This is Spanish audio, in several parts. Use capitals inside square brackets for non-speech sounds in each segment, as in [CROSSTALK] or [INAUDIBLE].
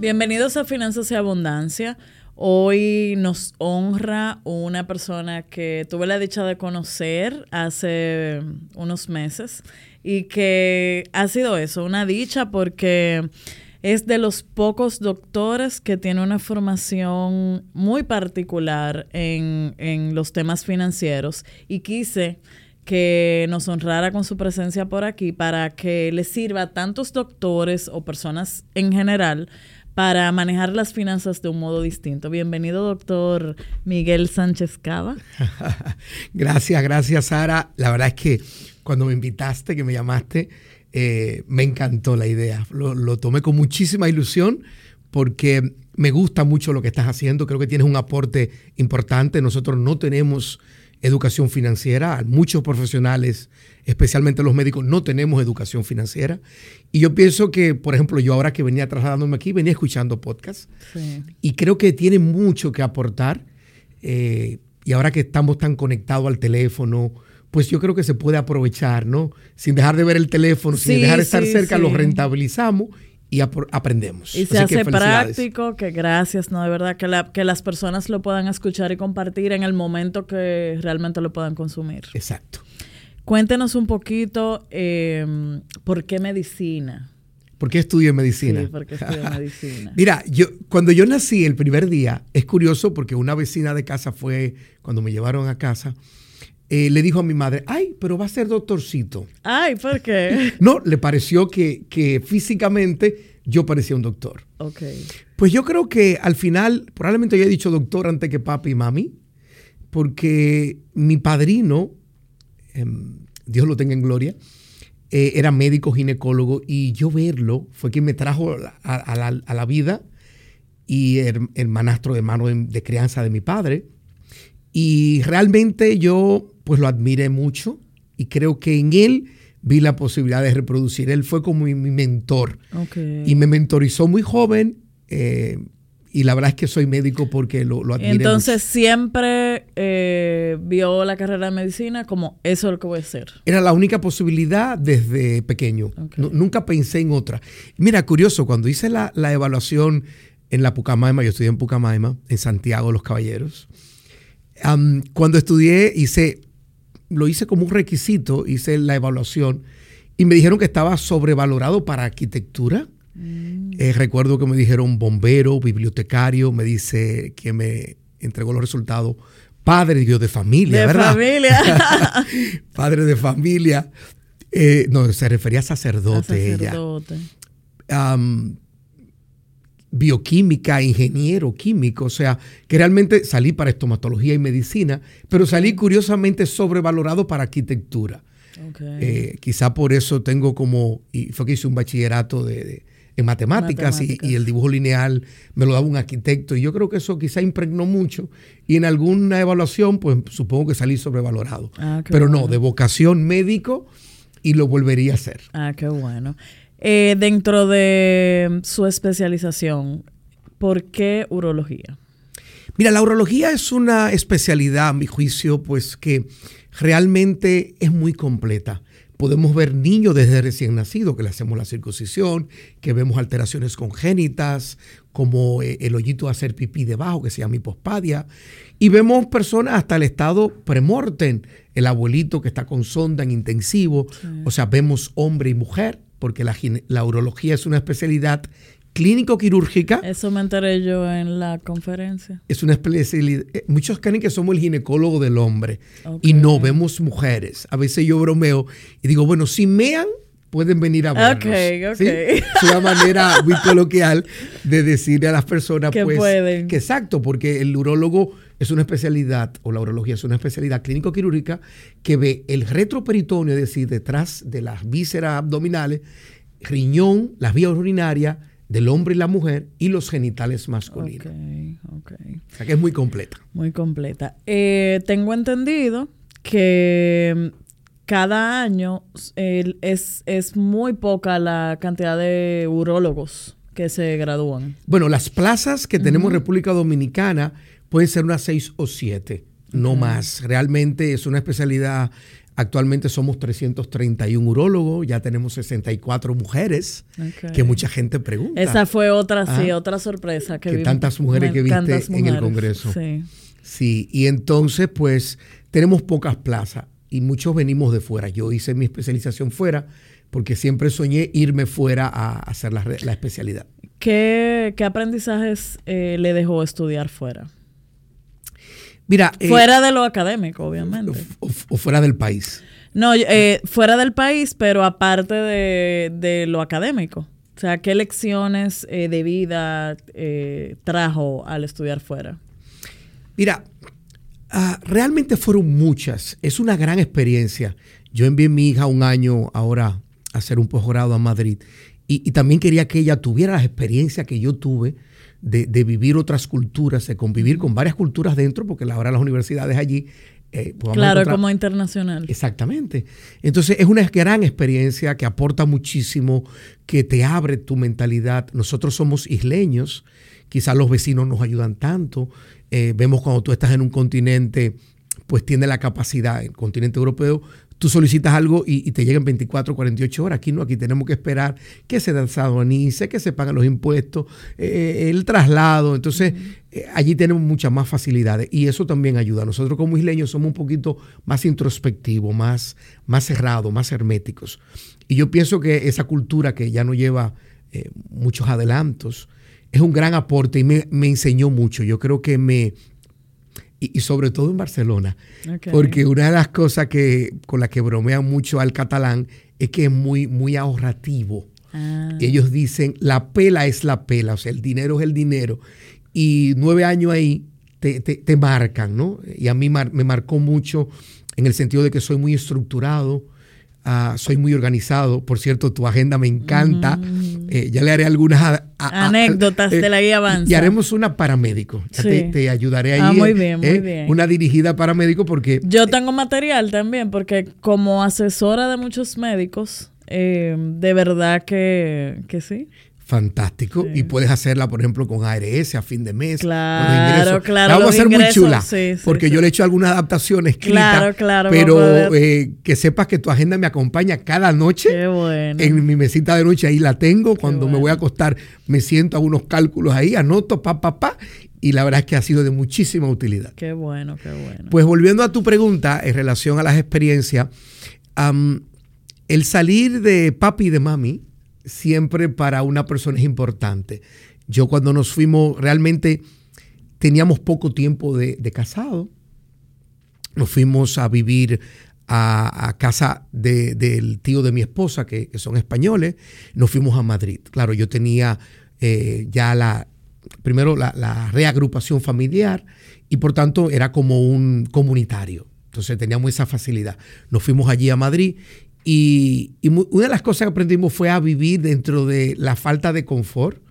Bienvenidos a Finanzas y Abundancia. Hoy nos honra una persona que tuve la dicha de conocer hace unos meses y que ha sido eso, una dicha porque es de los pocos doctores que tiene una formación muy particular en, en los temas financieros y quise que nos honrara con su presencia por aquí para que le sirva a tantos doctores o personas en general para manejar las finanzas de un modo distinto. Bienvenido, doctor Miguel Sánchez Cava. [LAUGHS] gracias, gracias, Sara. La verdad es que cuando me invitaste, que me llamaste, eh, me encantó la idea. Lo, lo, tomé con muchísima ilusión porque me gusta mucho lo que estás haciendo. Creo que tienes un aporte importante. Nosotros no tenemos educación financiera. Muchos profesionales, especialmente los médicos, no tenemos educación financiera. Y yo pienso que, por ejemplo, yo ahora que venía trasladándome aquí, venía escuchando podcasts. Y creo que tiene mucho que aportar. Eh, y ahora que estamos tan conectados al teléfono, pues yo creo que se puede aprovechar, ¿no? Sin dejar de ver el teléfono, sin dejar de estar cerca, lo rentabilizamos y aprendemos. Y se hace práctico, que gracias, ¿no? De verdad, que, la, que las personas lo puedan escuchar y compartir en el momento que realmente lo puedan consumir. Exacto. Cuéntenos un poquito eh, por qué medicina. ¿Por qué estudio medicina? Sí, ¿por qué estudio medicina? [LAUGHS] Mira, yo, cuando yo nací el primer día, es curioso porque una vecina de casa fue, cuando me llevaron a casa, eh, le dijo a mi madre, ay, pero va a ser doctorcito. Ay, ¿por qué? [LAUGHS] No, le pareció que, que físicamente yo parecía un doctor. Ok. Pues yo creo que al final, probablemente yo he dicho doctor antes que papi y mami, porque mi padrino, em, Dios lo tenga en gloria, eh, era médico ginecólogo y yo verlo fue quien me trajo a, la, vida y el, hermanastro de mano de crianza de mi padre. Y realmente yo pues lo admiré mucho y creo que en él vi la posibilidad de reproducir. Él fue como mi, mentor y me mentorizó muy joven. Eh, y la verdad es que soy médico porque lo, lo admiré Entonces siempre eh, vio la carrera de medicina como eso es lo que voy a hacer. Era la única posibilidad desde pequeño. nunca pensé en otra. Mira, curioso, cuando hice la, la, evaluación en la Pucamaima, yo estudié en Pucamaima, en Santiago los Caballeros. cuando estudié hice lo hice como un requisito, hice la evaluación y me dijeron que estaba sobrevalorado para arquitectura. Mm. Eh, recuerdo que me dijeron bombero, bibliotecario, me dice que me entregó los resultados padre Dios de familia, de ¿verdad? familia. [LAUGHS] padre de familia. Eh, no, se refería a sacerdote, a sacerdote. ella bioquímica, ingeniero químico, o sea, que realmente salí para estomatología y medicina, pero salí curiosamente sobrevalorado para arquitectura. Eh, quizá por eso tengo como, y fue que hice un bachillerato de, en matemáticas, Y, el dibujo lineal me lo daba un arquitecto, y yo creo que eso quizá impregnó mucho, y en alguna evaluación, pues supongo que salí sobrevalorado. Ah, pero no, de vocación médico, y lo volvería a hacer. Ah, qué bueno. Eh, dentro de su especialización, ¿por qué urología? Mira, la urología es una especialidad, a mi juicio, pues que realmente es muy completa. Podemos ver niños desde recién nacido que le hacemos la circuncisión, que vemos alteraciones congénitas, como eh, el hoyito de hacer pipí debajo, que se llama hipospadia, y vemos personas hasta el estado premortem, el abuelito que está con sonda en intensivo, o sea, vemos hombre y mujer, porque la, urología es una especialidad clínico-quirúrgica. Eso me enteré yo en la conferencia. Es una especialidad. Eh, muchos creen que somos el ginecólogo del hombre y no vemos mujeres. A veces yo bromeo y digo, bueno, si mean, pueden venir a vernos. Ok, ok. Es una manera muy coloquial de decirle a las personas que pues, pueden. que exacto, porque el urólogo es una especialidad, o la urología es una especialidad clínico-quirúrgica que ve el retroperitoneo, es decir, detrás de las vísceras abdominales, riñón, las vías urinarias del hombre y la mujer y los genitales masculinos. Ok, O sea que es muy completa. Muy completa. Eh, tengo entendido que cada año es, es muy poca la cantidad de urólogos que se gradúan. Bueno, las plazas que tenemos en República Dominicana pueden ser unas seis o siete, no más. Realmente es una especialidad Actualmente somos 331 urólogos, ya tenemos 64 mujeres, que mucha gente pregunta. Esa fue otra, sí, ah, otra sorpresa que, que tantas mujeres que viste en el Congreso. Sí. Sí, y entonces pues tenemos pocas plazas y muchos venimos de fuera. Yo hice mi especialización fuera porque siempre soñé irme fuera a hacer la, especialidad. ¿Qué, aprendizajes eh, le dejó estudiar fuera? Mira, eh, fuera de lo académico, obviamente. O, fuera del país. No, eh, fuera del país, pero aparte de, lo académico. O sea, ¿qué lecciones de vida trajo al estudiar fuera? Mira, ah, realmente fueron muchas. Es una gran experiencia. Yo envié a mi hija un año ahora a hacer un posgrado a Madrid y, también quería que ella tuviera las experiencias que yo tuve de, vivir otras culturas, de convivir con varias culturas dentro, porque ahora las universidades allí... Eh, pues claro, como internacional. Exactamente. Entonces es una gran experiencia que aporta muchísimo, que te abre tu mentalidad. Nosotros somos isleños, quizás los vecinos nos ayudan tanto, eh, vemos cuando tú estás en un continente, pues tiene la capacidad, el continente europeo, tú solicitas algo y, te llegan 24, 48 horas. Aquí no, aquí tenemos que esperar que se aduanice, que se paguen los impuestos, eh, el traslado. Entonces, eh, allí tenemos muchas más facilidades y eso también ayuda. Nosotros como isleños somos un poquito más introspectivos, más, más cerrados, más herméticos. Y yo pienso que esa cultura que ya no lleva muchos adelantos, es un gran aporte y me, enseñó mucho. Yo creo que me, y, sobre todo en Barcelona, porque una de las cosas que, con las que bromean mucho al catalán es que es muy, muy ahorrativo. Ah. Ellos dicen, la pela es la pela, o sea, el dinero es el dinero. Y nueve años ahí te, te, marcan, ¿no? Y a mí me marcó mucho en el sentido de que soy muy estructurado, Ah, soy muy organizado. Por cierto, tu agenda me encanta. Mm. Eh, ya le haré algunas anécdotas de la guía avanza. Y haremos una para médico. te, ayudaré ahí. Ah, muy bien, muy eh, bien. Una dirigida para médico porque... Yo tengo material también porque como asesora de muchos médicos, eh, de verdad que, que sí fantástico y puedes hacerla, por ejemplo, con ARS a fin de mes. Claro, claro. La vamos a hacer muy chula porque yo le he hecho algunas adaptaciones claro, claro, pero eh, que sepas que tu agenda me acompaña cada noche. Qué bueno. En mi mesita de noche ahí la tengo. Cuando me voy a acostar me siento a unos cálculos ahí, anoto, pa, pa, pa. Y la verdad es que ha sido de muchísima utilidad. Qué bueno, qué bueno. Pues volviendo a tu pregunta en relación a las experiencias, el salir de papi y de mami, siempre para una persona es importante. Yo cuando nos fuimos, realmente teníamos poco tiempo de, casado. Nos fuimos a vivir a, casa del tío de mi esposa, que, son españoles. Nos fuimos a Madrid. Claro, yo tenía eh, ya la, primero la, reagrupación familiar y por tanto era como un comunitario. Entonces teníamos esa facilidad. Nos fuimos allí a Madrid y, una de las cosas que aprendimos fue a vivir dentro de la falta de confort,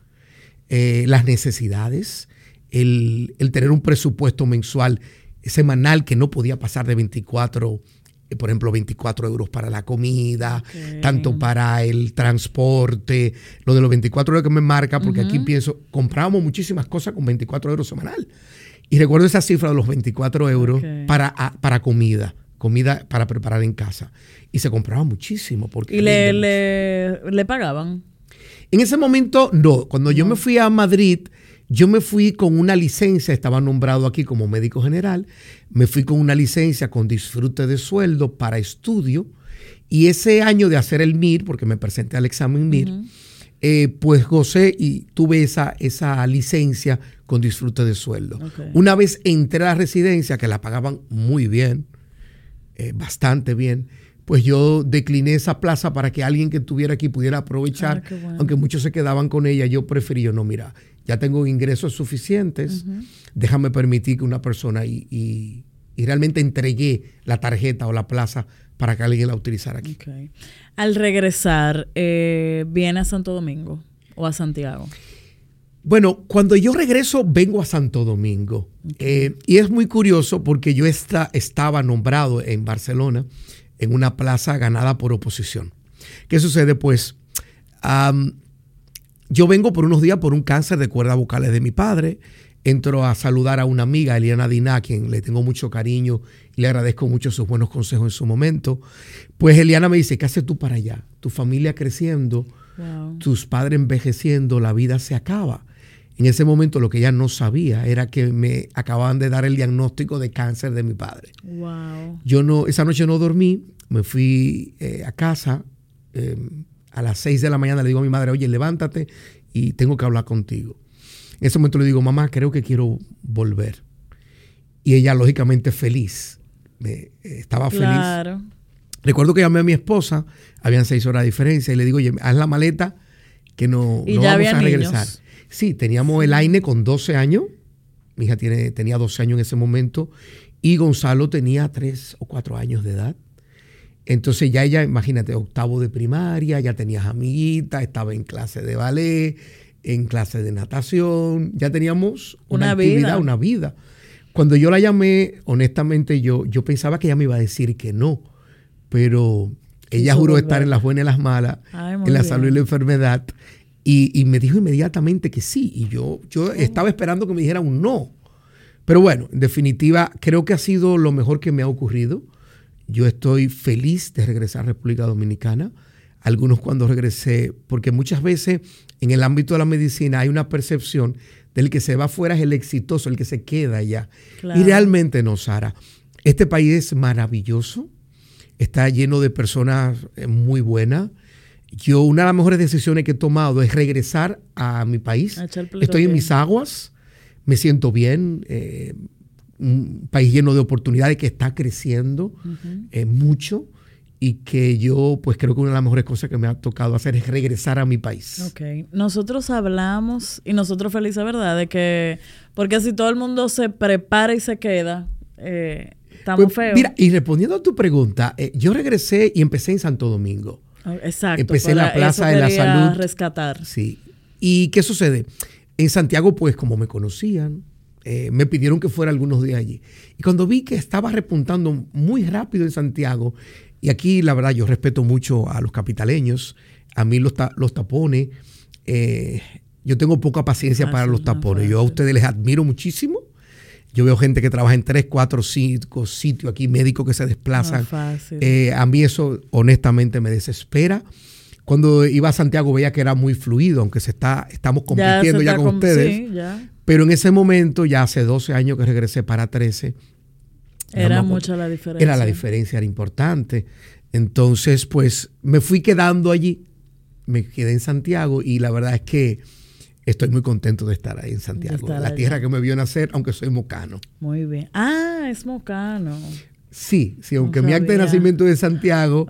eh, las necesidades, el, tener un presupuesto mensual, semanal que no podía pasar de 24, eh, por ejemplo, 24 euros para la comida, tanto para el transporte, lo de los 24 euros que me marca, porque aquí pienso, comprábamos muchísimas cosas con 24 euros semanal. Y recuerdo esa cifra de los 24 euros para, para comida comida para preparar en casa. Y se compraba muchísimo. Porque ¿Y le, le, pagaban? En ese momento, no. Cuando yo me fui a Madrid, yo me fui con una licencia, estaba nombrado aquí como médico general, me fui con una licencia con disfrute de sueldo para estudio. Y ese año de hacer el MIR, porque me presenté al examen MIR, eh, pues gocé y tuve esa, esa licencia con disfrute de sueldo. Una vez entré a la residencia, que la pagaban muy bien, eh, bastante bien, pues yo decliné esa plaza para que alguien que estuviera aquí pudiera aprovechar, ah, aunque muchos se quedaban con ella, yo preferí, no, mira, ya tengo ingresos suficientes, déjame permitir que una persona y, realmente entregué la tarjeta o la plaza para que alguien la utilizara aquí. Al regresar, eh, ¿viene a Santo Domingo o a Santiago? Bueno, cuando yo regreso vengo a Santo Domingo eh, y es muy curioso porque yo estaba nombrado en Barcelona en una plaza ganada por oposición. ¿Qué sucede? Pues yo vengo por unos días por un cáncer de cuerdas vocales de mi padre. entro a saludar a una amiga, Eliana Diná, a quien le tengo mucho cariño y le agradezco mucho sus buenos consejos en su momento. Pues Eliana me dice, ¿qué haces tú para allá? Tu familia creciendo, tus padres envejeciendo, la vida se acaba. En ese momento lo que ella no sabía era que me acababan de dar el diagnóstico de cáncer de mi padre. Yo no, esa noche no dormí, me fui eh, a casa. Eh, a las 6 de la mañana le digo a mi madre, oye, levántate y tengo que hablar contigo. En ese momento le digo, mamá, creo que quiero volver. Y ella, lógicamente, feliz. Eh, estaba feliz. Recuerdo que llamé a mi esposa, habían seis horas de diferencia, y le digo, oye, haz la maleta que no, no vamos a regresar. Sí, teníamos el Aine con 12 años. Mi hija tiene, tenía 12 años en ese momento. Y Gonzalo tenía 3 o 4 años de edad. Entonces ya ella, imagínate, octavo de primaria, ya tenías amiguitas, estaba en clase de ballet, en clase de natación, ya teníamos una, actividad, una vida. Cuando yo la llamé, honestamente yo, yo pensaba que ella me iba a decir que no, pero ella juró estar en las buenas y las malas, en la salud y la enfermedad, y, me dijo inmediatamente que sí, y yo, yo estaba esperando que me dijera un no. Pero bueno, en definitiva, creo que ha sido lo mejor que me ha ocurrido. Yo estoy feliz de regresar a República Dominicana. Algunos cuando regresé, porque muchas veces en el ámbito de la medicina hay una percepción del que se va afuera es el exitoso, el que se queda allá. Y realmente no, Sara. Este país es maravilloso, está lleno de personas eh, muy buenas. Yo una de las mejores decisiones que he tomado es regresar a mi país. Estoy en mis aguas, me siento bien. Eh, un país lleno de oportunidades que está creciendo eh, mucho y que yo pues creo que una de las mejores cosas que me ha tocado hacer es regresar a mi país. Ok, nosotros hablamos y nosotros felices, ¿verdad? De que, porque si todo el mundo se prepara y se queda, eh, estamos pues, feos. Mira, y respondiendo a tu pregunta, eh, yo regresé y empecé en Santo Domingo. Ah, exacto. Empecé en la Plaza de la Salud. rescatar. Sí. ¿Y qué sucede? En Santiago, pues como me conocían, eh, me pidieron que fuera algunos días allí. Y cuando vi que estaba repuntando muy rápido en Santiago, y aquí la verdad yo respeto mucho a los capitaleños, a mí los, los tapones, eh, yo tengo poca paciencia para los tapones, yo a ustedes les admiro muchísimo. Yo veo gente que trabaja en tres, cuatro, cinco sitios aquí, médicos que se desplazan. Eh, a mí eso honestamente me desespera. Cuando iba a Santiago veía que era muy fluido, aunque se está, estamos compitiendo ya, con ustedes. Pero en ese momento, ya hace 12 años que regresé para 13, era mucha la diferencia. Era la diferencia, era importante. Entonces, pues me fui quedando allí, me quedé en Santiago y la verdad es que estoy muy contento de estar ahí en Santiago, la tierra que me vio nacer, aunque soy mocano. Muy bien. Ah, es mocano. Sí, sí, aunque mi acta de nacimiento es de Santiago,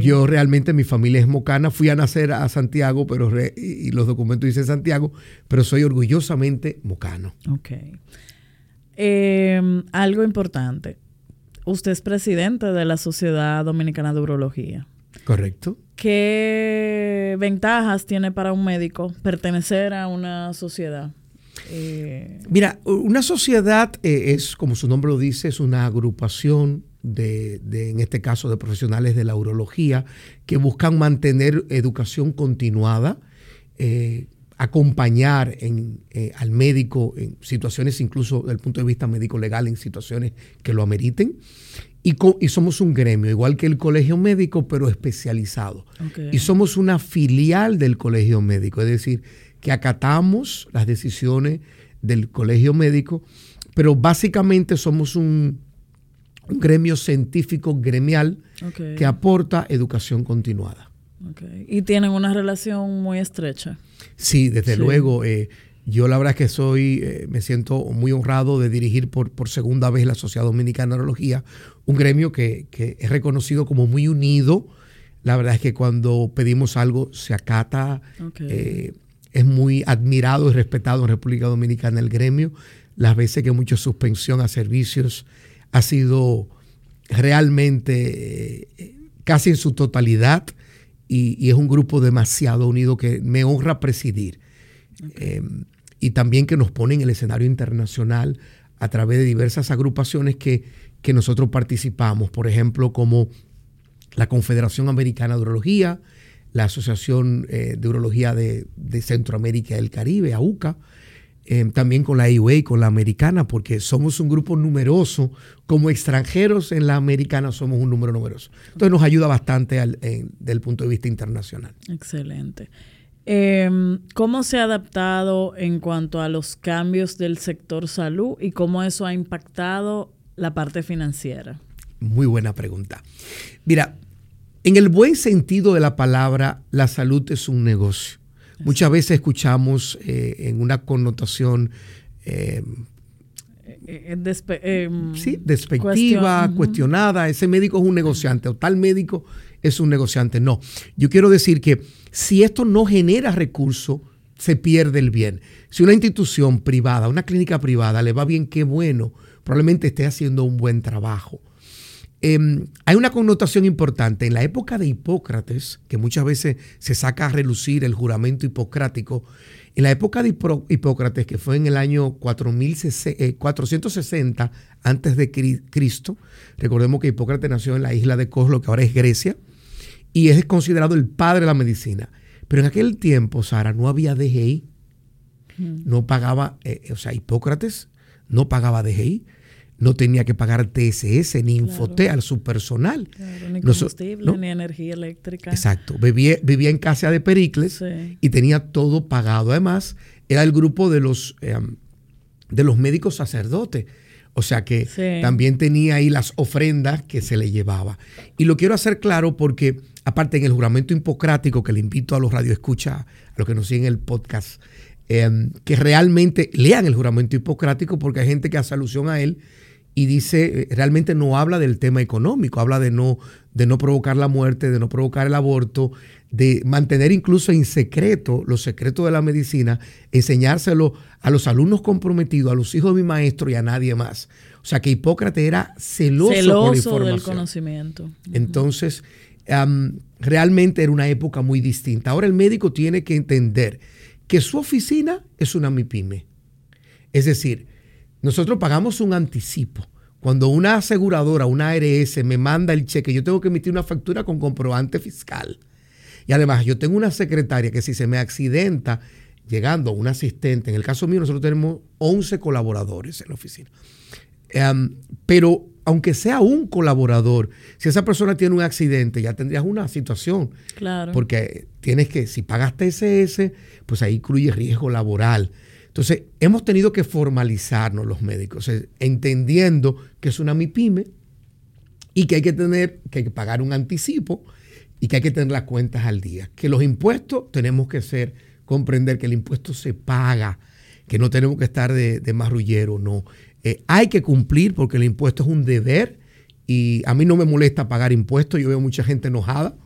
yo realmente mi familia es mocana, fui a nacer a Santiago, pero y los documentos dicen Santiago, pero soy orgullosamente mocano. Ok. Em, algo importante. Usted es presidente de la Sociedad Dominicana de Urología. Correcto. ¿Qué ventajas tiene para un médico pertenecer a una sociedad? Eh, Mira, una sociedad eh, es, como su nombre lo dice, es una agrupación de, en este caso, de profesionales de la urología que buscan mantener educación continuada, eh, acompañar eh, al médico en situaciones, incluso desde el punto de vista médico-legal, en situaciones que lo ameriten. Y, y, somos un gremio, igual que el colegio médico, pero especializado. Y somos una filial del colegio médico, es decir, que acatamos las decisiones del colegio médico, pero básicamente somos un, gremio científico gremial que aporta educación continuada. Y tienen una relación muy estrecha. Sí, desde luego. Eh, yo la verdad es que soy, eh, me siento muy honrado de dirigir por, por segunda vez la Sociedad Dominicana de Neurología, un gremio que, es reconocido como muy unido. La verdad es que cuando pedimos algo se acata. Eh, es muy admirado y respetado en República Dominicana el gremio. Las veces que mucha suspensión a servicios ha sido realmente casi en su totalidad y, es un grupo demasiado unido que me honra presidir. Em, y también que nos pone en el escenario internacional a través de diversas agrupaciones que, nosotros participamos, por ejemplo, como la Confederación Americana de Urología, la Asociación eh, de Urología de, Centroamérica y el Caribe, AUCA, eh, también con la IUA y con la americana, porque somos un grupo numeroso. Como extranjeros en la americana somos un número numeroso. Entonces nos ayuda bastante desde el punto de vista internacional. Excelente. Em, ¿Cómo se ha adaptado en cuanto a los cambios del sector salud y cómo eso ha impactado la parte financiera? Muy buena pregunta. Mira, en el buen sentido de la palabra, la salud es un negocio. Muchas veces escuchamos eh, en una connotación eh, eh, em, sí, despectiva, cuestionada. Ese médico es un negociante o tal médico es un negociante. No, yo quiero decir que si esto no genera recursos, se pierde el bien. Si una institución privada, una clínica privada le va bien, qué bueno, probablemente esté haciendo un buen trabajo. Em, hay una connotación importante. En la época de Hipócrates, que muchas veces se saca a relucir el juramento hipocrático, en la época de Hipócrates, que fue en el año 460 eh, antes de Cristo, recordemos que Hipócrates nació en la isla de Kos, lo que ahora es Grecia, y es considerado el padre de la medicina. Pero en aquel tiempo, Sara, no había DGI, no pagaba, eh, o sea, Hipócrates no pagaba DGI, no tenía que pagar TSS ni Infotea a su personal. ni combustible, ni energía eléctrica. Exacto. Vivía, vivía en casa de Pericles y tenía todo pagado. Además, era el grupo de los, em, de los médicos sacerdotes. O sea que también tenía ahí las ofrendas que se le llevaba. Y lo quiero hacer claro porque, aparte en el juramento hipocrático, que le invito a los radioescuchas, a los que nos siguen el podcast, em, que realmente lean el juramento hipocrático porque hay gente que hace alusión a él y dice, realmente no habla del tema económico, habla de no, de no provocar la muerte, de no provocar el aborto, de mantener incluso en secreto los secretos de la medicina, enseñárselo a los alumnos comprometidos, a los hijos de mi maestro y a nadie más. O sea que Hipócrates era celoso, celoso información. del conocimiento. Entonces, realmente era una época muy distinta. Ahora el médico tiene que entender que su oficina es una MIPYME. Es decir, nosotros pagamos un anticipo. Cuando una aseguradora, una ARS, me manda el cheque, yo tengo que emitir una factura con comprobante fiscal. Y además, yo tengo una secretaria que si se me accidenta llegando un asistente, en el caso mío nosotros tenemos 11 colaboradores en la oficina. Em, pero aunque sea un colaborador, si esa persona tiene un accidente, ya tendrías una situación. Claro. Porque tienes que, si pagas TSS, pues ahí incluye riesgo laboral. Entonces, hemos tenido que formalizarnos los médicos, entendiendo que es una MIPYME y que hay que tener que pagar un anticipo y que hay que tener las cuentas al día. Que los impuestos tenemos que ser, comprender que el impuesto se paga, que no tenemos que estar de, marrullero, no. Eh, hay que cumplir porque el impuesto es un deber y a mí no me molesta pagar impuestos, yo veo mucha gente enojada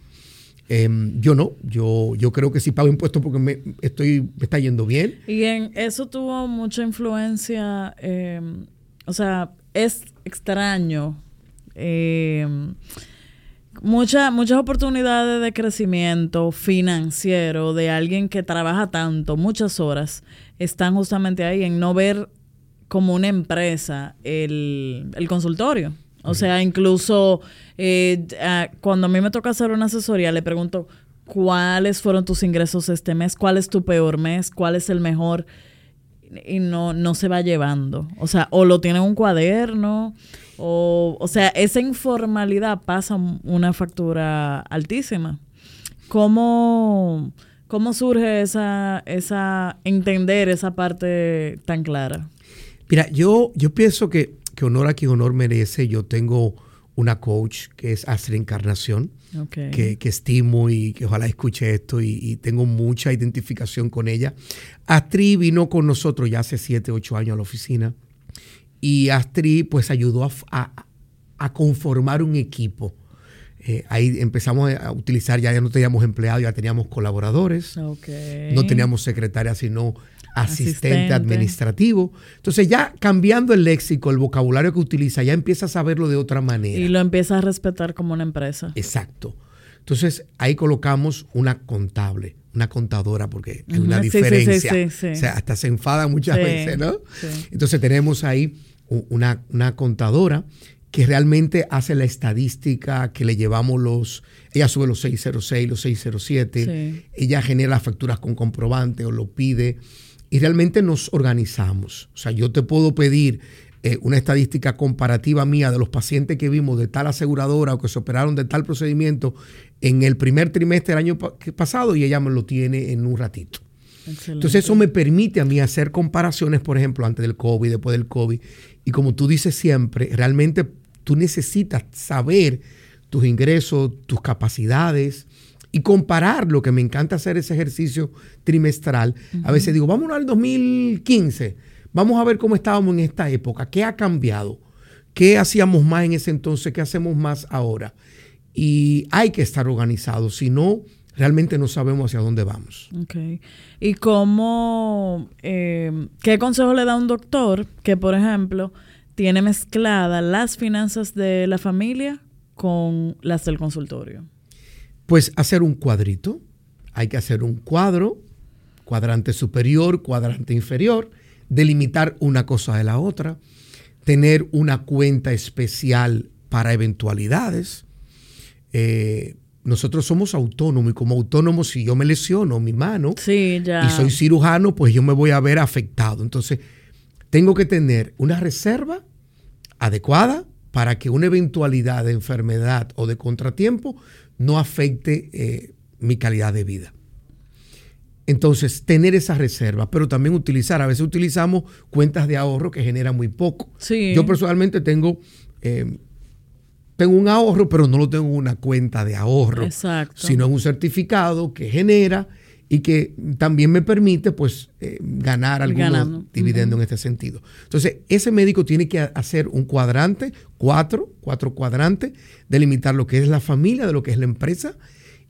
Em, yo no, yo, yo creo que sí pago impuestos porque me, estoy, me está yendo bien. Y en eso tuvo mucha influencia, em, o sea, es extraño. Em, muchas oportunidades de crecimiento financiero de alguien que trabaja tanto, muchas horas, están justamente ahí en no ver como una empresa el, el consultorio. O sea, incluso eh, cuando a mí me toca hacer una asesoría, le pregunto cuáles fueron tus ingresos este mes, cuál es tu peor mes, cuál es el mejor y no, no se va llevando. O sea, o lo tiene en un cuaderno, o, o sea, esa informalidad pasa una factura altísima. ¿Cómo, cómo surge esa, esa, entender esa parte tan clara? Mira, yo, yo pienso que que honor a quien honor merece. Yo tengo una coach que es Astrid Encarnación, que, estimo y que ojalá escuche esto y, tengo mucha identificación con ella. Astrid vino con nosotros ya hace 7, 8 años a la oficina y Astrid pues ayudó a, conformar un equipo. Eh, ahí empezamos a utilizar, ya, ya no teníamos empleados, ya teníamos colaboradores. No teníamos secretaria, sino asistente, administrativo. Entonces ya cambiando el léxico, el vocabulario que utiliza, ya empieza a saberlo de otra manera. Y lo empieza a respetar como una empresa. Exacto. Entonces ahí colocamos una contable, una contadora, porque hay una diferencia. o sea, hasta se enfada muchas veces, ¿no? Entonces tenemos ahí una, una contadora que realmente hace la estadística, que le llevamos los, ella sube los 606, los 607, ella genera las facturas con comprobante o lo pide y realmente nos organizamos. O sea, yo te puedo pedir eh, una estadística comparativa mía de los pacientes que vimos de tal aseguradora o que se operaron de tal procedimiento en el primer trimestre del año pasado y ella me lo tiene en un ratito. Entonces eso me permite a mí hacer comparaciones, por ejemplo, antes del COVID, después del COVID. Y como tú dices siempre, realmente tú necesitas saber tus ingresos, tus capacidades y comparar lo que me encanta hacer ese ejercicio trimestral. A veces digo, vámonos al 2015, vamos a ver cómo estábamos en esta época, qué ha cambiado, qué hacíamos más en ese entonces, qué hacemos más ahora. Y hay que estar organizados, si no, realmente no sabemos hacia dónde vamos. Okay. ¿Y cómo, eh, qué consejo le da un doctor que, por ejemplo, tiene mezcladas las finanzas de la familia con las del consultorio? Pues hacer un cuadrito. Hay que hacer un cuadro, cuadrante superior, cuadrante inferior, delimitar una cosa de la otra, tener una cuenta especial para eventualidades. Eh, nosotros somos autónomos y como autónomos, si yo me lesiono mi mano y soy cirujano, pues yo me voy a ver afectado. Entonces, tengo que tener una reserva adecuada para que una eventualidad de enfermedad o de contratiempo no afecte eh, mi calidad de vida. Entonces, tener esa reserva, pero también utilizar, a veces utilizamos cuentas de ahorro que generan muy poco. Yo personalmente tengo eh, tengo un ahorro, pero no lo tengo en una cuenta de ahorro, sino en un certificado que genera y que también me permite pues eh, ganar algún dividendo en este sentido. Entonces, ese médico tiene que hacer un cuadrante, cuatro, cuatro cuadrantes, delimitar lo que es la familia, de lo que es la empresa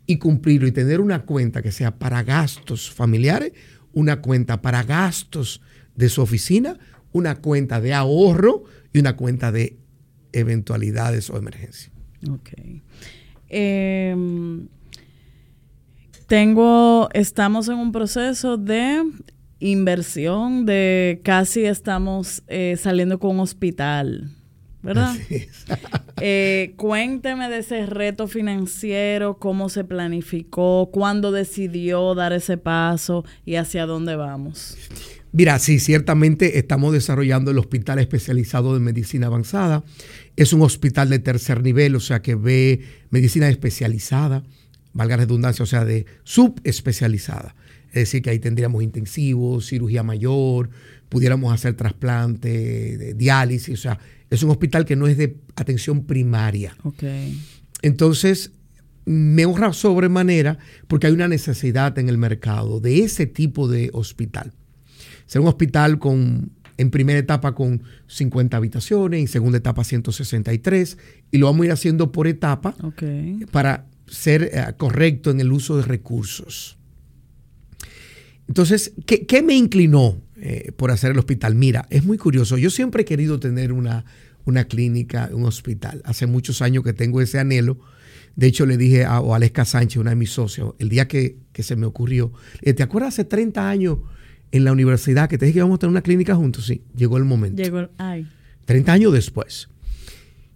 y cumplirlo y tener una cuenta que sea para gastos familiares, una cuenta para gastos de su oficina, una cuenta de ahorro y una cuenta de eventualidades o emergencias. Ok. Em, tengo, estamos en un proceso de inversión, de casi estamos eh, saliendo con un hospital, ¿verdad? [LAUGHS] eh, cuénteme de ese reto financiero, cómo se planificó, cuándo decidió dar ese paso y hacia dónde vamos. Mira, sí, ciertamente estamos desarrollando el Hospital Especializado de Medicina Avanzada. Es un hospital de tercer nivel, o sea que ve medicina especializada, valga la redundancia, o sea, de subespecializada. Es decir, que ahí tendríamos intensivos, cirugía mayor, pudiéramos hacer trasplante, diálisis, o sea, es un hospital que no es de atención primaria. Okay. Entonces, me honra sobremanera porque hay una necesidad en el mercado de ese tipo de hospital. Ser un hospital con, en primera etapa con 50 habitaciones, en segunda etapa 163, y lo vamos a ir haciendo por etapa para ser eh, correcto en el uso de recursos. Entonces, ¿qué, me inclinó eh, por hacer el hospital? Mira, es muy curioso. Yo siempre he querido tener una, una clínica, un hospital. Hace muchos años que tengo ese anhelo. De hecho, le dije a Aleska Sánchez, una de mis socios, el día que, que se me ocurrió, ¿te acuerdas hace 30 años en la universidad que te dije que íbamos a tener una clínica juntos, sí, llegó el momento. Llegó, ay. 30 años después.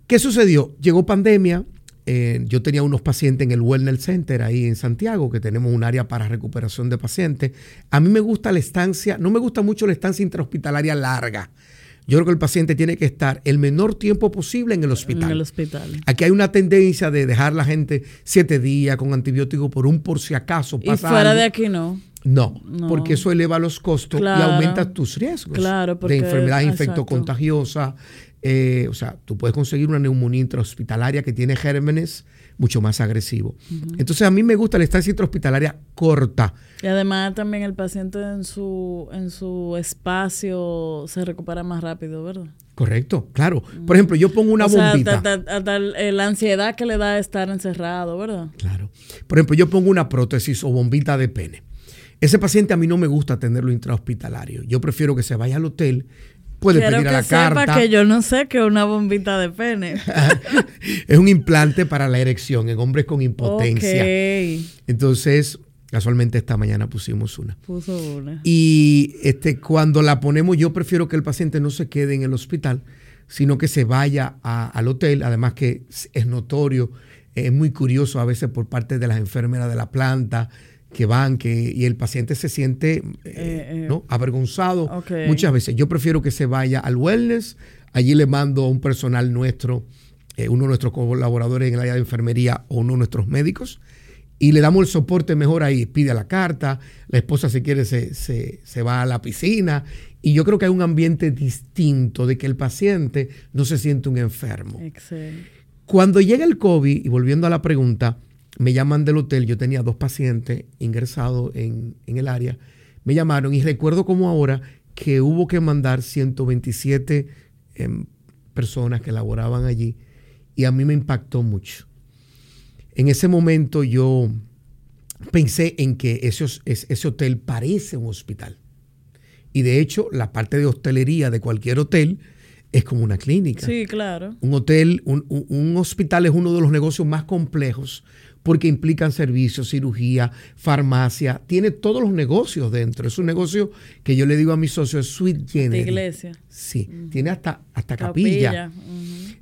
¿Qué sucedió? Llegó pandemia. Eh, yo tenía unos pacientes en el Wellness Center ahí en Santiago, que tenemos un área para recuperación de pacientes. A mí me gusta la estancia, no me gusta mucho la estancia intrahospitalaria larga. Yo creo que el paciente tiene que estar el menor tiempo posible en el hospital. En el hospital. Aquí hay una tendencia de dejar la gente siete días con antibióticos por un por si acaso. y fuera de aquí no. No, porque eso eleva los costos y aumenta tus riesgos de enfermedad infectocontagiosa. Eh, o sea, tú puedes conseguir una neumonía intrahospitalaria que tiene gérmenes mucho más agresivo. Entonces, a mí me gusta la estancia intrahospitalaria corta. Y además también el paciente en su, en su espacio se recupera más rápido, ¿verdad? Correcto, claro. Por ejemplo, yo pongo una bombita. la ansiedad que le da estar encerrado, ¿verdad? Claro. Por ejemplo, yo pongo una prótesis o bombita de pene. Ese paciente a mí no me gusta tenerlo intrahospitalario. Yo prefiero que se vaya al hotel, puede pedir a la carta. que yo no sé que una bombita de pene. [LAUGHS] es un implante para la erección en hombres con impotencia. Entonces, casualmente esta mañana pusimos una. Puso una. Y este, cuando la ponemos, yo prefiero que el paciente no se quede en el hospital, sino que se vaya al hotel. Además que es notorio, es muy curioso a veces por parte de las enfermeras de la planta que van que, y el paciente se siente eh, ¿no? avergonzado muchas veces. Yo prefiero que se vaya al wellness, allí le mando a un personal nuestro, uno de nuestros colaboradores en el área de enfermería o uno de nuestros médicos, y le damos el soporte mejor ahí. Pide la carta, la esposa si quiere se, se, va a la piscina. Y yo creo que hay un ambiente distinto de que el paciente no se siente un enfermo. Cuando llega el COVID, y volviendo a la pregunta, me llaman del hotel, yo tenía dos pacientes ingresados en, el área, me llamaron y recuerdo como ahora que hubo que mandar 127 em, personas que laboraban allí y a mí me impactó mucho en ese momento yo pensé en que ese, ese hotel parece un hospital. Y de hecho, la parte de hostelería de cualquier hotel es como una clínica. Sí, claro. Un hotel, un, hospital es uno de los negocios más complejos porque implican servicios, cirugía, farmacia, tiene todos los negocios dentro. Es un negocio que yo le digo a mis socios, es sweet generis. De iglesia. Sí, tiene hasta, hasta capilla.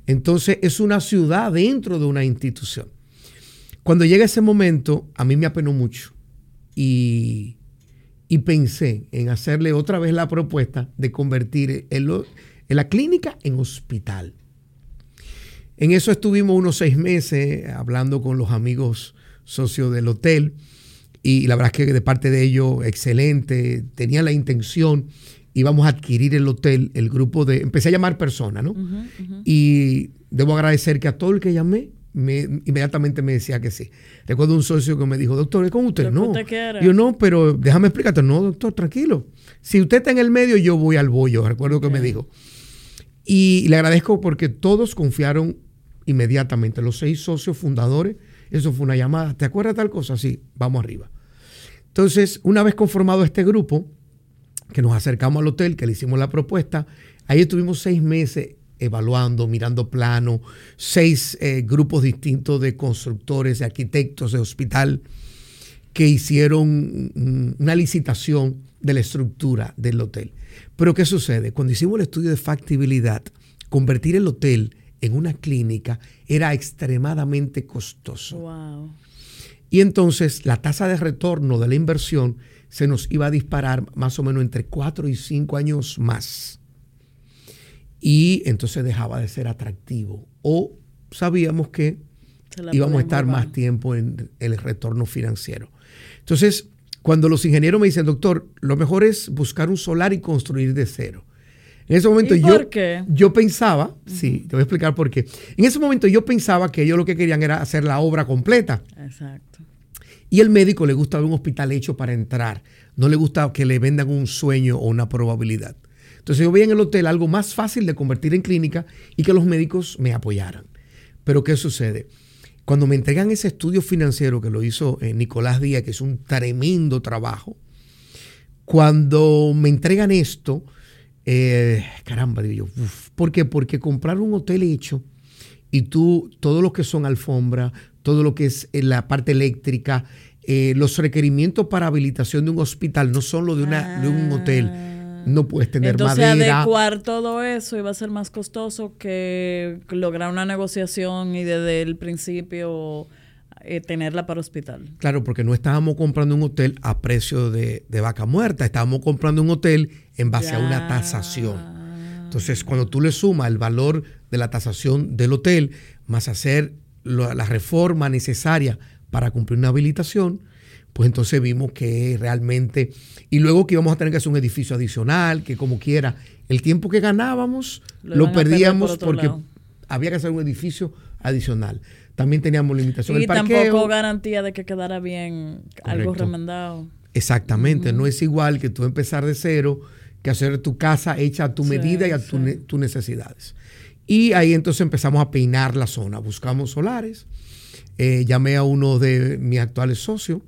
Entonces es una ciudad dentro de una institución. Cuando llega ese momento, a mí me apenó mucho y, pensé en hacerle otra vez la propuesta de convertir en la clínica en hospital. En eso estuvimos unos seis meses hablando con los amigos socios del hotel y la verdad es que de parte de ellos, excelente, tenía la intención, íbamos a adquirir el hotel, el grupo de, empecé a llamar personas, ¿no? Y debo agradecer que a todo el que llamé, inmediatamente me decía que sí. Recuerdo un socio que me dijo, doctor, ¿es con usted? No. Yo no, pero déjame explicarte. No, doctor, tranquilo. Si usted está en el medio, yo voy al bollo. Recuerdo que me dijo. Y le agradezco porque todos confiaron inmediatamente. Los seis socios fundadores, eso fue una llamada. ¿Te acuerdas tal cosa? Sí, vamos arriba. Entonces, una vez conformado este grupo, que nos acercamos al hotel, que le hicimos la propuesta, ahí estuvimos seis meses evaluando, mirando plano, seis eh, grupos distintos de constructores, de arquitectos de hospital que hicieron una licitación de la estructura del hotel. Pero ¿qué sucede? Cuando hicimos el estudio de factibilidad, convertir el hotel en una clínica era extremadamente costoso. Y entonces la tasa de retorno de la inversión se nos iba a disparar más o menos entre cuatro y cinco años más y entonces dejaba de ser atractivo. O sabíamos que íbamos a estar más tiempo en el retorno financiero. Entonces, cuando los ingenieros me dicen, doctor, lo mejor es buscar un solar y construir de cero. En ese momento yo, yo pensaba, sí, te voy a explicar por qué. En ese momento yo pensaba que ellos lo que querían era hacer la obra completa. Exacto. Y el médico le gusta ver un hospital hecho para entrar. No le gusta que le vendan un sueño o una probabilidad. Entonces yo veía en el hotel algo más fácil de convertir en clínica y que los médicos me apoyaran. Pero ¿qué sucede? Cuando me entregan ese estudio financiero que lo hizo eh, Nicolás Díaz, que es un tremendo trabajo, cuando me entregan esto, eh, caramba, digo yo, ¿por qué? Porque comprar un hotel hecho y tú, todo lo que son alfombra, todo lo que es eh, la parte eléctrica, los requerimientos para habilitación de un hospital no son los de, una, de un hotel no puedes tener Entonces, madera. adecuar todo eso iba a ser más costoso que lograr una negociación y desde el principio eh, tenerla para hospital. Claro, porque no estábamos comprando un hotel a precio de, vaca muerta, estábamos comprando un hotel en base a una tasación. Entonces, cuando tú le sumas el valor de la tasación del hotel, más hacer la reforma necesaria para cumplir una habilitación, pues entonces vimos que realmente, y luego que íbamos a tener que hacer un edificio adicional, que como quiera, el tiempo que ganábamos lo, perdíamos porque había que hacer un edificio adicional. También teníamos limitación y tampoco garantía de que quedara bien algo remendado. Exactamente, no es igual que tú empezar de cero, que hacer tu casa hecha a tu medida y a tus necesidades. Y ahí entonces empezamos a peinar la zona, buscamos solares, eh, llamé a uno de mis actuales socios,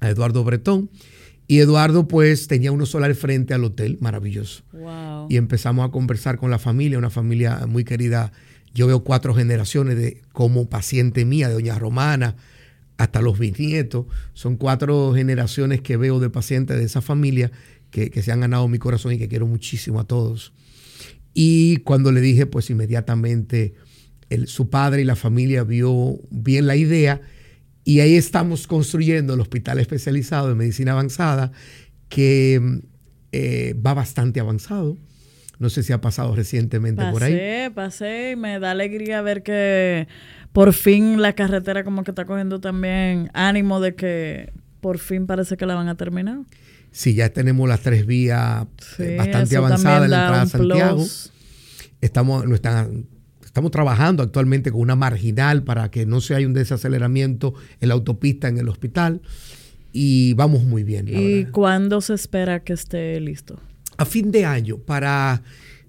Eduardo Bretón. Y Eduardo pues tenía unos solares frente al hotel, maravilloso. Y empezamos a conversar con la familia, una familia muy querida. Yo veo cuatro generaciones de como paciente mía, de Doña Romana, hasta los bisnietos. Son cuatro generaciones que veo de pacientes de esa familia que, se han ganado mi corazón y que quiero muchísimo a todos. Y cuando le dije, pues inmediatamente su padre y la familia vio bien la idea Y ahí estamos construyendo el hospital especializado de medicina avanzada que eh, va bastante avanzado. No sé si ha pasado recientemente por ahí. Pasé, pasé y me da alegría ver que por fin la carretera como que está cogiendo también ánimo de que por fin parece que la van a terminar. Sí, ya tenemos las tres vías eh, bastante avanzadas en la entrada a Santiago. Estamos, no están, estamos trabajando actualmente con una marginal para que no se haya un desaceleramiento en la autopista en el hospital y vamos muy bien. ¿Y cuándo se espera que esté listo? A fin de año, para,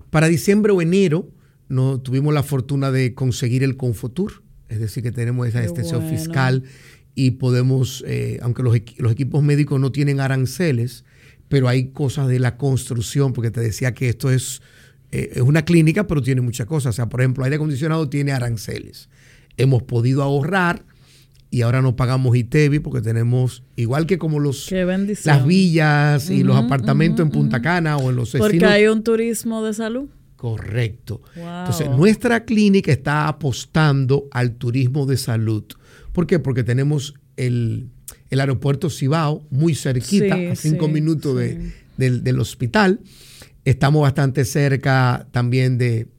para diciembre o enero, no tuvimos la fortuna de conseguir el Confotur, es decir, que tenemos esa extensión fiscal y podemos, eh, aunque los, los, equipos médicos no tienen aranceles, pero hay cosas de la construcción, porque te decía que esto es, eh, es una clínica, pero tiene muchas cosas. O sea, por ejemplo, aire acondicionado tiene aranceles. Hemos podido ahorrar y ahora no pagamos ITEVI porque tenemos, igual que como los las villas y los apartamentos en Punta Cana o en los Porque hay un turismo de salud. Correcto. Entonces, nuestra clínica está apostando al turismo de salud. ¿Por qué? Porque tenemos el, aeropuerto Cibao muy cerquita, a cinco minutos del, hospital. Estamos bastante cerca también de,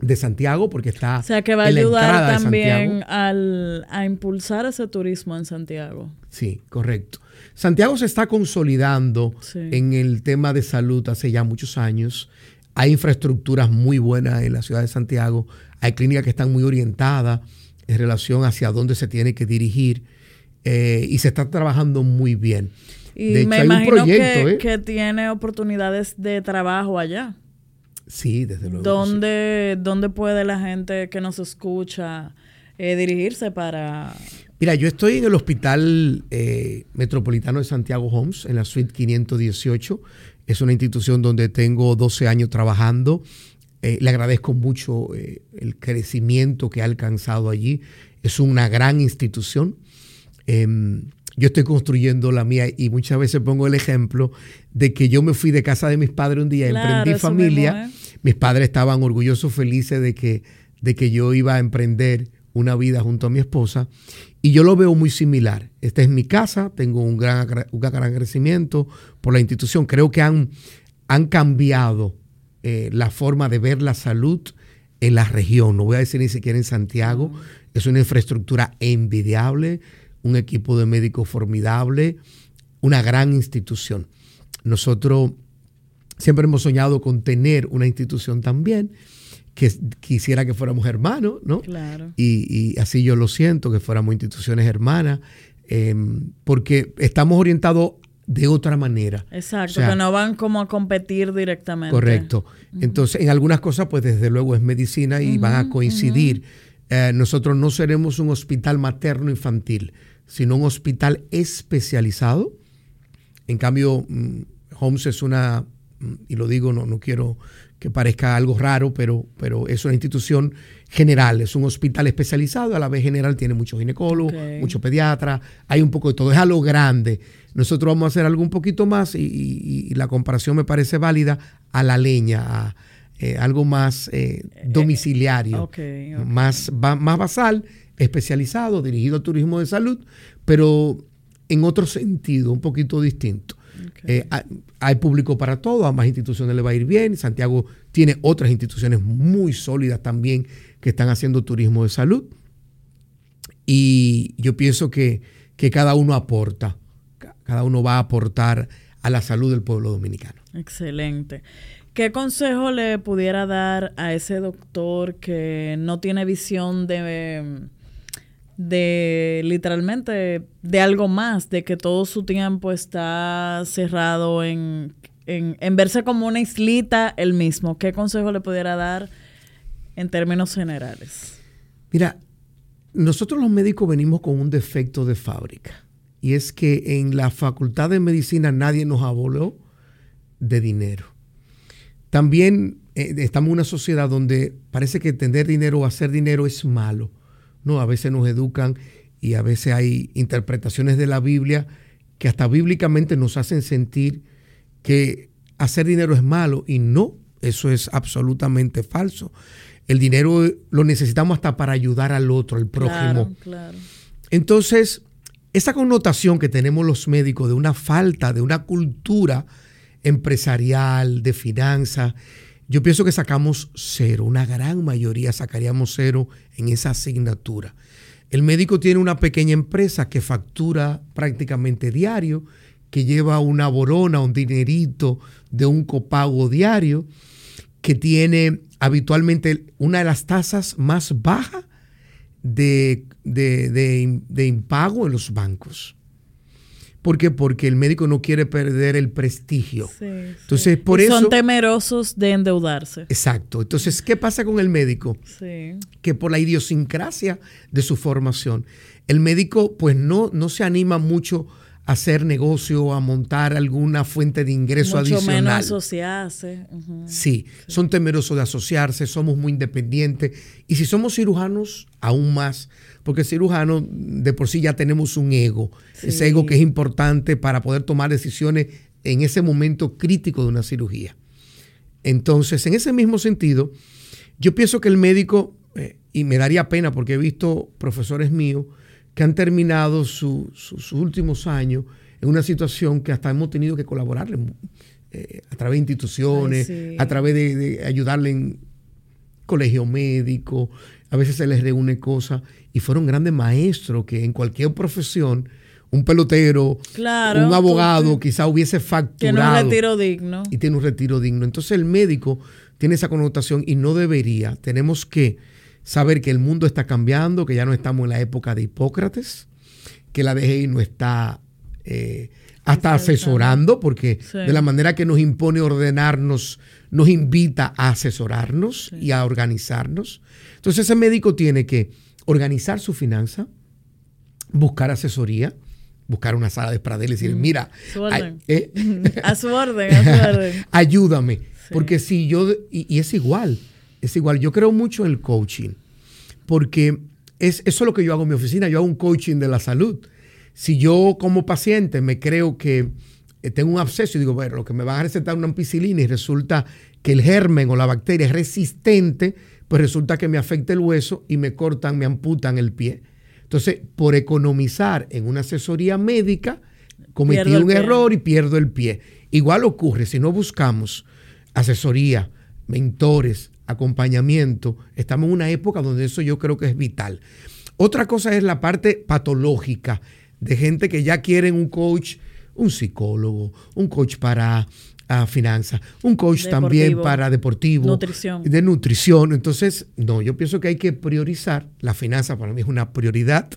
de Santiago, porque está. O sea, que va a ayudar también al, a impulsar ese turismo en Santiago. Sí, correcto. Santiago se está consolidando en el tema de salud hace ya muchos años. Hay infraestructuras muy buenas en la ciudad de Santiago. Hay clínicas que están muy orientadas en relación hacia dónde se tiene que dirigir. Eh, y se está trabajando muy bien. Y me imagino que, ¿eh? que tiene oportunidades de trabajo allá. Sí, desde luego. ¿Dónde, ¿dónde puede la gente que nos escucha eh, dirigirse para...? Mira, yo estoy en el Hospital eh, Metropolitano de Santiago Homes, en la suite 518. Es una institución donde tengo 12 años trabajando. Eh, le agradezco mucho el crecimiento que ha alcanzado allí. Es una gran institución. Em, yo estoy construyendo la mía y muchas veces pongo el ejemplo de que yo me fui de casa de mis padres un día, emprendí familia, mis padres estaban orgullosos, felices de que, de que yo iba a emprender una vida junto a mi esposa y yo lo veo muy similar. Esta es mi casa, tengo un gran, un gran agradecimiento por la institución, creo que han, han cambiado eh, la forma de ver la salud en la región, no voy a decir ni siquiera en Santiago, es una infraestructura envidiable un equipo de médicos formidable, una gran institución. Nosotros siempre hemos soñado con tener una institución también que quisiera que fuéramos hermanos, ¿no? Claro. Y, así yo lo siento, que fuéramos instituciones hermanas, em, porque estamos orientados de otra manera. Exacto, que no van como a competir directamente. Correcto. Entonces, en algunas cosas, pues desde luego es medicina y van a coincidir. Eh, nosotros no seremos un hospital materno infantil sino un hospital especializado. En cambio, mm, Homs es una, y lo digo, no, no quiero que parezca algo raro, pero, pero es una institución general, es un hospital especializado, a la vez general tiene muchos ginecólogos, muchos pediatras, hay un poco de todo, es a lo grande. Nosotros vamos a hacer algo un poquito más y, la comparación me parece válida a la leña, a eh, algo más eh, domiciliario, Más, más basal especializado, dirigido al turismo de salud, pero en otro sentido, un poquito distinto. Eh, hay, público para todo, a más instituciones le va a ir bien. Santiago tiene otras instituciones muy sólidas también que están haciendo turismo de salud. Y yo pienso que, que cada uno aporta, cada uno va a aportar a la salud del pueblo dominicano. Excelente. ¿Qué consejo le pudiera dar a ese doctor que no tiene visión de de literalmente de algo más, de que todo su tiempo está cerrado en, en, verse como una islita el mismo. ¿Qué consejo le pudiera dar en términos generales? Mira, nosotros los médicos venimos con un defecto de fábrica y es que en la facultad de medicina nadie nos aboló de dinero. También eh, estamos en una sociedad donde parece que tener dinero o hacer dinero es malo. No, a veces nos educan y a veces hay interpretaciones de la Biblia que hasta bíblicamente nos hacen sentir que hacer dinero es malo y no, eso es absolutamente falso. El dinero lo necesitamos hasta para ayudar al otro, al prójimo. Claro, Entonces, esa connotación que tenemos los médicos de una falta, de una cultura empresarial, de finanzas, yo pienso que sacamos cero, una gran mayoría sacaríamos cero en esa asignatura. El médico tiene una pequeña empresa que factura prácticamente diario, que lleva una borona, un dinerito de un copago diario, que tiene habitualmente una de las tasas más bajas de, de, impago en los bancos. ¿Por qué? Porque el médico no quiere perder el prestigio. Entonces, por eso. Son temerosos de endeudarse. Exacto. Entonces, ¿qué pasa con el médico? Que por la idiosincrasia de su formación, el médico, pues no, no se anima mucho hacer negocio, a montar alguna fuente de ingreso Mucho adicional. menos asociarse. sí, son temerosos de asociarse, somos muy independientes. Y si somos cirujanos, aún más, porque cirujanos de por sí ya tenemos un ego, ese ego que es importante para poder tomar decisiones en ese momento crítico de una cirugía. Entonces, en ese mismo sentido, yo pienso que el médico, eh, y me daría pena porque he visto profesores míos, que han terminado sus últimos años en una situación que hasta hemos tenido que colaborarle eh, a través de instituciones, a través de, ayudarle en colegio médico, a veces se les reúne cosas, y fueron grandes maestros que en cualquier profesión, un pelotero, un abogado, quizá hubiese facturado. Tiene un retiro digno. Y tiene un retiro digno. Entonces el médico tiene esa connotación y no debería. Tenemos que saber que el mundo está cambiando, que ya no estamos en la época de Hipócrates, que la DGI no está eh, hasta asesorando, porque de la manera que nos impone ordenarnos, nos invita a asesorarnos y a organizarnos. Entonces ese médico tiene que organizar su finanza, buscar asesoría, buscar una sala de pradel y decir, mira, eh, [LAUGHS] a su orden, a su orden. [LAUGHS] ayúdame. Porque si yo, y es igual, es igual. Yo creo mucho en el coaching, porque es, eso es lo que yo hago en mi oficina. Yo hago un coaching de la salud. Si yo como paciente me creo que eh, tengo un absceso y digo, bueno, lo que me van a recetar una ampicilina y resulta que el germen o la bacteria es resistente, pues resulta que me afecta el hueso y me cortan, me amputan el pie. Entonces, por economizar en una asesoría médica, cometí un error y pierdo el pie. Igual ocurre si no buscamos asesoría, mentores, acompañamiento. Estamos en una época donde eso yo creo que es vital. Otra cosa es la parte patológica de gente que ya quieren un coach, un psicólogo, un coach para ah, finanzas, un coach también para deportivo, nutrición. de nutrición. Entonces, no, yo pienso que hay que priorizar. La finanza para mí es una prioridad.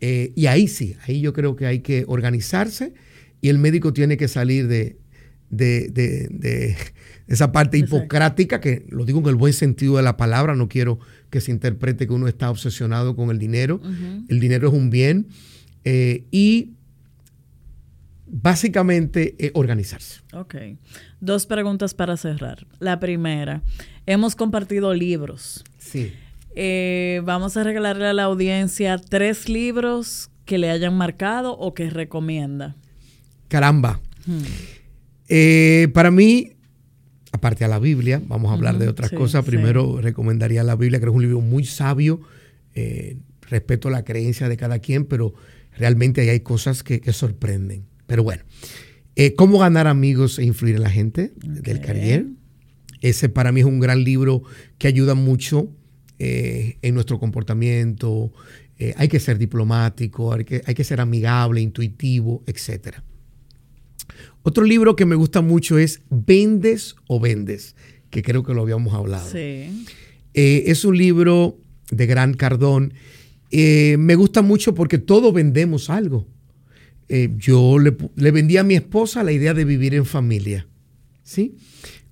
Eh, y ahí sí, ahí yo creo que hay que organizarse y el médico tiene que salir de, de, esa parte hipocrática, que lo digo en el buen sentido de la palabra, no quiero que se interprete que uno está obsesionado con el dinero. El dinero es un bien. Eh, y básicamente eh, organizarse. Ok. Dos preguntas para cerrar. La primera, hemos compartido libros. Sí. Eh, vamos a regalarle a la audiencia tres libros que le hayan marcado o que recomienda. Caramba. Eh, para mí, aparte a la Biblia, vamos a hablar de otras cosas. Primero recomendaría la Biblia, que es un libro muy sabio. Eh, respeto la creencia de cada quien, pero realmente ahí hay cosas que, sorprenden. Pero bueno, eh, ¿Cómo ganar amigos e influir en la gente? Del Carrier. Ese para mí es un gran libro que ayuda mucho en nuestro comportamiento. hay que ser diplomático, hay que, hay que ser amigable, intuitivo, etcétera. Otro libro que me gusta mucho es Vendes o Vendes, que creo que lo habíamos hablado. Sí. Eh, es un libro de Gran Cardón. Eh, me gusta mucho porque todos vendemos algo. Eh, yo le, le, vendí a mi esposa la idea de vivir en familia. ¿sí?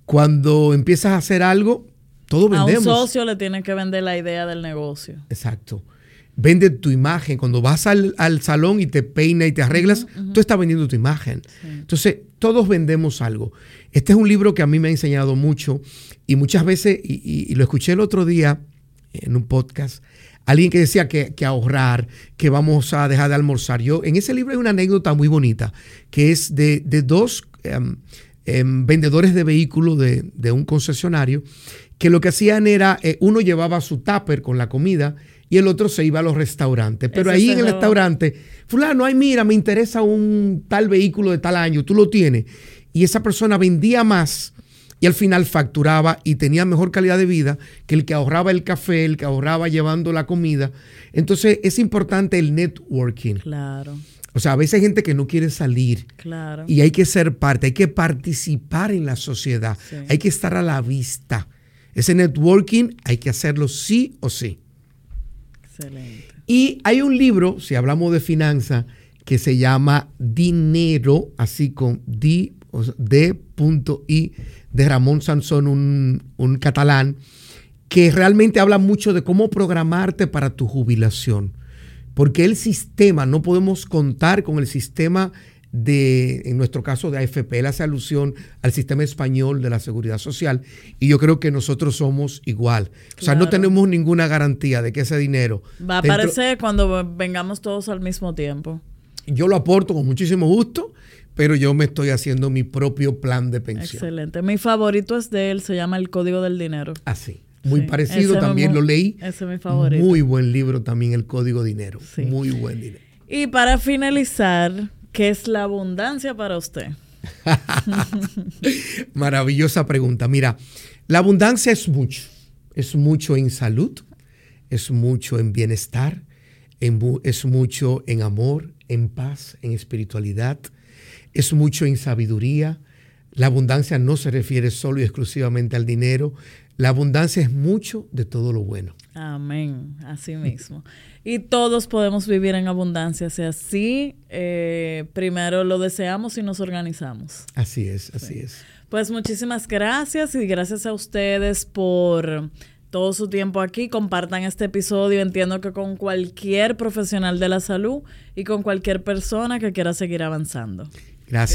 Cuando empiezas a hacer algo, todos vendemos. A un socio le tienes que vender la idea del negocio. Exacto vende tu imagen. Cuando vas al, salón y te peinas y te arreglas, tú estás vendiendo tu imagen. Entonces, todos vendemos algo. Este es un libro que a mí me ha enseñado mucho y muchas veces, y, lo escuché el otro día en un podcast, alguien que decía que, ahorrar, que vamos a dejar de almorzar. Yo, en ese libro hay una anécdota muy bonita, que es de, dos em, em, vendedores de vehículos de, un concesionario, que lo que hacían era, eh, uno llevaba su tupper con la comida, y el otro se iba a los restaurantes. Pero ahí en el restaurante, fulano, ay, mira, me interesa un tal vehículo de tal año, tú lo tienes. Y esa persona vendía más y al final facturaba y tenía mejor calidad de vida que el que ahorraba el café, el que ahorraba llevando la comida. Entonces es importante el networking. Claro. O sea, a veces hay gente que no quiere salir. Claro. Y hay que ser parte, hay que participar en la sociedad, hay que estar a la vista. Ese networking hay que hacerlo sí o sí. Excelente. Y hay un libro, si hablamos de finanzas, que se llama Dinero, así con D, D.I de Ramón Sansón, un, catalán, que realmente habla mucho de cómo programarte para tu jubilación. Porque el sistema, no podemos contar con el sistema de, en nuestro caso de AFP, él hace alusión al sistema español de la seguridad social y yo creo que nosotros somos igual. O sea, no tenemos ninguna garantía de que ese dinero... Va a aparecer cuando vengamos todos al mismo tiempo. Yo lo aporto con muchísimo gusto pero yo me estoy haciendo mi propio plan de pensión. Excelente. Mi favorito es de él, se llama El Código del Dinero. Así. Ah, muy parecido, también lo leí. Ese es mi favorito. Muy buen libro también, El Código Dinero. Muy buen dinero. Y para finalizar, ¿qué es la abundancia para usted? [LAUGHS] Maravillosa pregunta. Mira, la abundancia es mucho. Es mucho en salud, es mucho en bienestar, es mucho en amor, en paz, en espiritualidad, es mucho en sabiduría. La abundancia no se refiere solo y exclusivamente al dinero. La abundancia es mucho de todo lo bueno. Amén, así mismo. Y todos podemos vivir en abundancia, si así eh, primero lo deseamos y nos organizamos. Así es, así es. Pues muchísimas gracias y gracias a ustedes por todo su tiempo aquí. Compartan este episodio. Entiendo que con cualquier profesional de la salud y con cualquier persona que quiera seguir avanzando. Gracias.